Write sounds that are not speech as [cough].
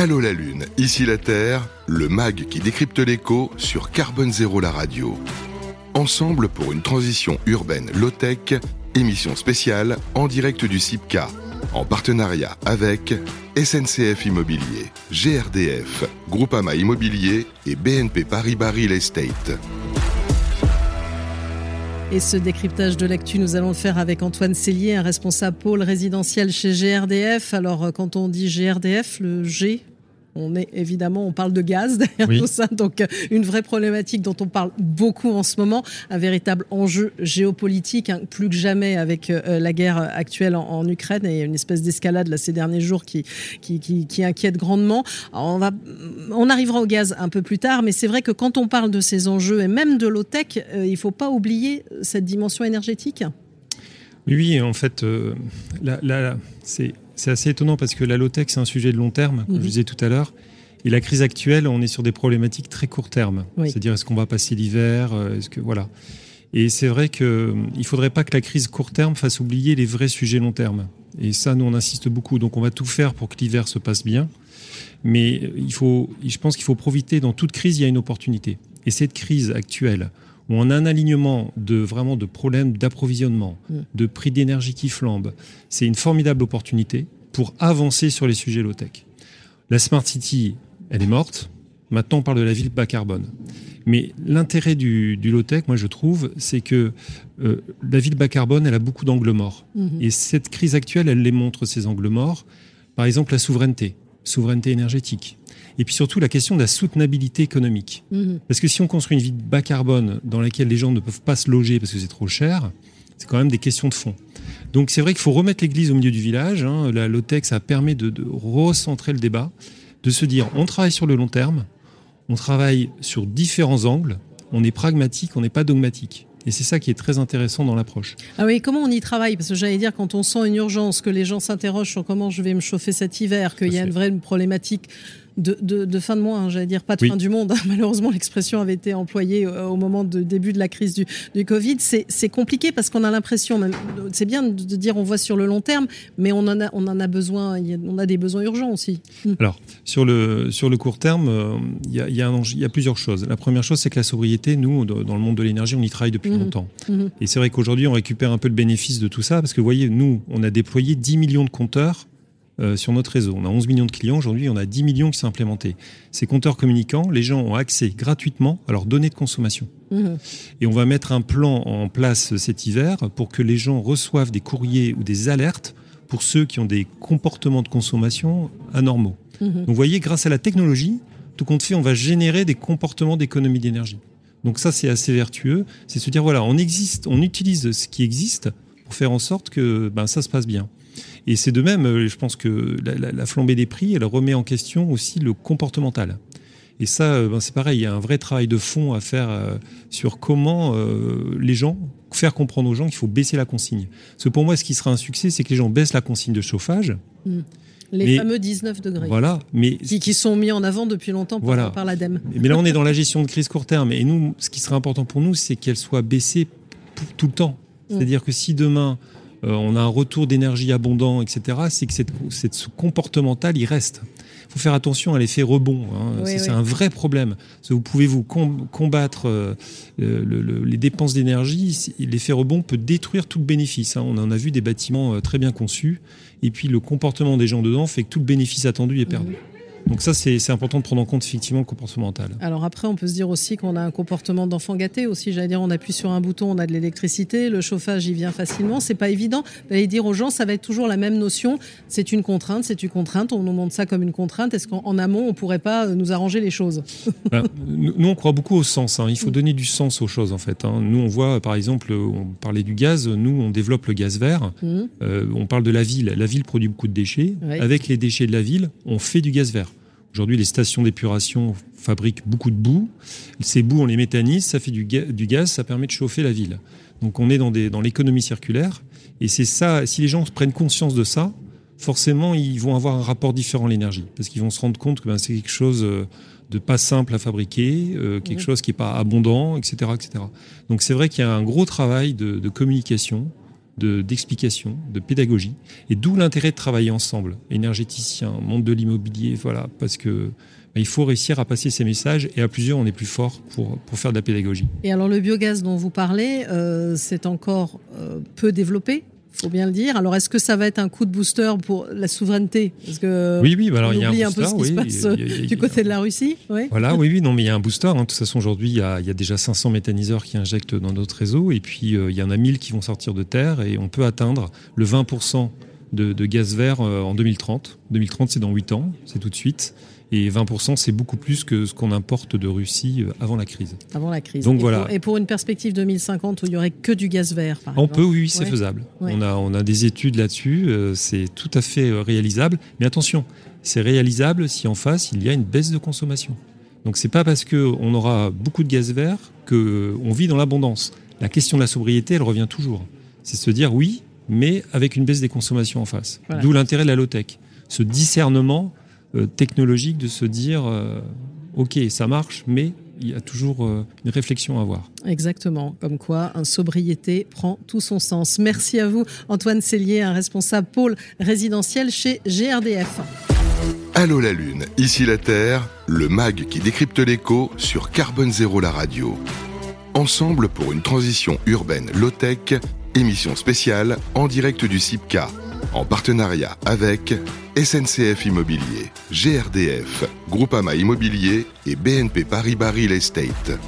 Allô la Lune, ici la Terre, le MAG qui décrypte l'écho sur Carbone Zéro la radio. Ensemble pour une transition urbaine low-tech, émission spéciale en direct du CIPCA, en partenariat avec SNCF Immobilier, GRDF, Groupama Immobilier et BNP Paribas Real Estate. Et ce décryptage de l'actu, nous allons le faire avec Antoine Cellier, un responsable pôle résidentiel chez GRDF. Alors, euh, quand on dit GRDF, le G, on est évidemment, on parle de gaz [laughs] derrière tout ça, donc euh, une vraie problématique dont on parle beaucoup en ce moment, un véritable enjeu géopolitique, hein, plus que jamais avec euh, la guerre actuelle en, Ukraine et une espèce d'escalade là ces derniers jours qui qui, qui, inquiète grandement. on va, on arrivera au gaz un peu plus tard, mais c'est vrai que quand on parle de ces enjeux et même de l'OTEC, euh, il faut pas oublier cette dimension énergétique. Oui, en fait, là, là c'est c'est assez étonnant parce que la low-tech, c'est un sujet de long terme, comme je mhm. disais tout à l'heure. Et la crise actuelle, on est sur des problématiques très court terme. C'est-à-dire, est-ce qu'on va passer l'hiver euh, Est-ce que voilà Et c'est vrai qu'il ne faudrait pas que la crise court terme fasse oublier les vrais sujets long terme. Et ça, nous, on insiste beaucoup. Donc, on va tout faire pour que l'hiver se passe bien. Mais il faut, je pense qu'il faut profiter. Dans toute crise, il y a une opportunité. Et cette crise actuelle, où on a un alignement de vraiment de problèmes d'approvisionnement, mm. de prix d'énergie qui flambent. C'est une formidable opportunité pour avancer sur les sujets low-tech. La Smart City, elle est morte. Maintenant, on parle de la ville bas carbone. Mais l'intérêt du, low-tech, moi, je trouve, c'est que euh, la ville bas carbone, elle a beaucoup d'angles morts. Mm-hmm. Et cette crise actuelle, elle les montre, ces angles morts. Par exemple, la souveraineté, souveraineté énergétique, et puis surtout la question de la soutenabilité économique. Mhm. Parce que si on construit une ville bas carbone dans laquelle les gens ne peuvent pas se loger parce que c'est trop cher, c'est quand même des questions de fond. Donc c'est vrai qu'il faut remettre l'église au milieu du village. Hein. La LOTEC, ça permet de, de recentrer le débat, de se dire on travaille sur le long terme, on travaille sur différents angles, on est pragmatique, on n'est pas dogmatique. Et c'est ça qui est très intéressant dans l'approche. Ah oui, comment on y travaille? Parce que j'allais dire, quand on sent une urgence, que les gens s'interrogent sur comment je vais me chauffer cet hiver, qu'il y a une vraie problématique de, fin de mois, hein, j'allais dire pas de fin du monde. [laughs] Malheureusement, l'expression avait été employée euh, au moment du début de la crise du, du Covid. C'est compliqué parce qu'on a l'impression, c'est bien de dire on voit sur le long terme, mais on en a, on en a besoin, on a des besoins urgents aussi. Hmm. Alors, sur le, sur le court terme, euh, il y, a, y, a plusieurs choses. La première chose, c'est que la sobriété, nous, dans le monde de l'énergie, on y travaille depuis hmm. longtemps. Hmm. Et c'est vrai qu'aujourd'hui, on récupère un peu le bénéfice de tout ça parce que, vous voyez, nous, on a déployé 10 millions de compteurs euh, sur notre réseau. On a 11 millions de clients, aujourd'hui on a 10 millions qui sont implémentés. Ces compteurs communicants, les gens ont accès gratuitement à leurs données de consommation. Mmh. Et on va mettre un plan en place cet hiver pour que les gens reçoivent des courriers ou des alertes pour ceux qui ont des comportements de consommation anormaux. Mmh. Donc vous voyez, grâce à la technologie, tout compte fait, on va générer des comportements d'économie d'énergie. Donc ça, c'est assez vertueux. C'est se dire, voilà, on existe, on utilise ce qui existe pour faire en sorte que ben, ça se passe bien. Et c'est de même, euh, je pense que la, flambée des prix, elle remet en question aussi le comportemental. Et ça, euh, ben c'est pareil, il y a un vrai travail de fond à faire euh, sur comment les gens, faire comprendre aux gens qu'il faut baisser la consigne. Parce que pour moi, ce qui sera un succès, c'est que les gens baissent la consigne de chauffage. Mmh. Les fameux 19 degrés. Voilà, mais qui, sont mis en avant depuis longtemps par, l'ADEME. Mais là, on est dans la gestion de crise court terme. Et nous, ce qui sera important pour nous, c'est qu'elle soit baissée tout le temps. Mmh. C'est-à-dire que si demain, on a un retour d'énergie abondant, etc., c'est que cette, cette comportemental, il reste. Il faut faire attention à l'effet rebond. Hein. c'est un vrai problème. vous pouvez vous combattre euh, les dépenses d'énergie. L'effet rebond peut détruire tout le bénéfice. Hein. On en a vu des bâtiments euh, très bien conçus. Et puis le comportement des gens dedans fait que tout le bénéfice attendu est perdu. Donc ça, c'est important de prendre en compte effectivement le comportement mental. Alors après, on peut se dire aussi qu'on a un comportement d'enfant gâté aussi. J'allais dire, on appuie sur un bouton, on a de l'électricité, le chauffage, il vient facilement. C'est pas évident d'aller dire aux gens, ça va être toujours la même notion. C'est une contrainte, c'est une contrainte. On nous montre ça comme une contrainte. Est-ce qu'en amont, on pourrait pas euh, nous arranger les choses [laughs] ben, Nous, on croit beaucoup au sens. Hein. Il faut donner du sens aux choses en fait. Hein. Nous, on voit, par exemple, on parlait du gaz. Nous, on développe le gaz vert. Mmh. Euh, on parle de la ville. La ville produit beaucoup de déchets. Avec les déchets de la ville, on fait du gaz vert. Aujourd'hui, les stations d'épuration fabriquent beaucoup de boue. Ces boues, on les méthanise, ça fait du, gaz, ça permet de chauffer la ville. Donc on est dans, dans l'économie circulaire. Et c'est ça, si les gens prennent conscience de ça, forcément, ils vont avoir un rapport différent à l'énergie. Parce qu'ils vont se rendre compte que ben, c'est quelque chose euh, de pas simple à fabriquer, euh, quelque chose qui n'est pas abondant, etc. etc. Donc c'est vrai qu'il y a un gros travail de, communication d'explication, de, pédagogie, et d'où l'intérêt de travailler ensemble, énergéticiens, monde de l'immobilier, voilà, parce que bah, il faut réussir à passer ces messages et à plusieurs, on est plus fort pour, pour faire de la pédagogie. Et alors le biogaz dont vous parlez, euh, c'est encore euh, peu développé faut bien le dire. Alors, est-ce que ça va être un coup de booster pour la souveraineté? Parce que oui, oui. Bah alors, il y a un, peu ce qui se passe du côté de la Russie. Oui. Voilà, oui, oui. Non, mais il y a un booster. Hein. De toute façon, aujourd'hui, il, y a déjà 500 méthaniseurs qui injectent dans notre réseau, et puis euh, il y en a 1000 qui vont sortir de terre, et on peut atteindre le 20 de, de, gaz vert euh, en 2030. 2030, c'est dans 8 ans, c'est tout de suite. Et 20%, c'est beaucoup plus que ce qu'on importe de Russie euh, avant la crise. Avant la crise. Donc et voilà. Pour, et pour une perspective 2050 où il y aurait que du gaz vert, par On peut, oui, c'est faisable. On, a, on a des études là-dessus, euh, c'est tout à fait réalisable. Mais attention, c'est réalisable si en face il y a une baisse de consommation. Donc c'est pas parce qu'on aura beaucoup de gaz vert qu'on vit dans l'abondance. La question de la sobriété, elle revient toujours. C'est se dire oui, mais avec une baisse des consommations en face. D'où l'intérêt de la low-tech. Ce discernement euh, technologique de se dire euh, ok ça marche mais il y a toujours euh, une réflexion à avoir. Exactement, comme quoi un sobriété prend tout son sens. Merci à vous Antoine Cellier, un responsable pôle résidentiel chez GRDF. Allô la Lune, ici la Terre, le MAG qui décrypte l'écho sur Carbone Zéro la radio. Ensemble pour une transition urbaine low-tech, émission spéciale en direct du CIPCA en partenariat avec SNCF Immobilier, GRDF, Groupama Immobilier et BNP Paribas Real Estate.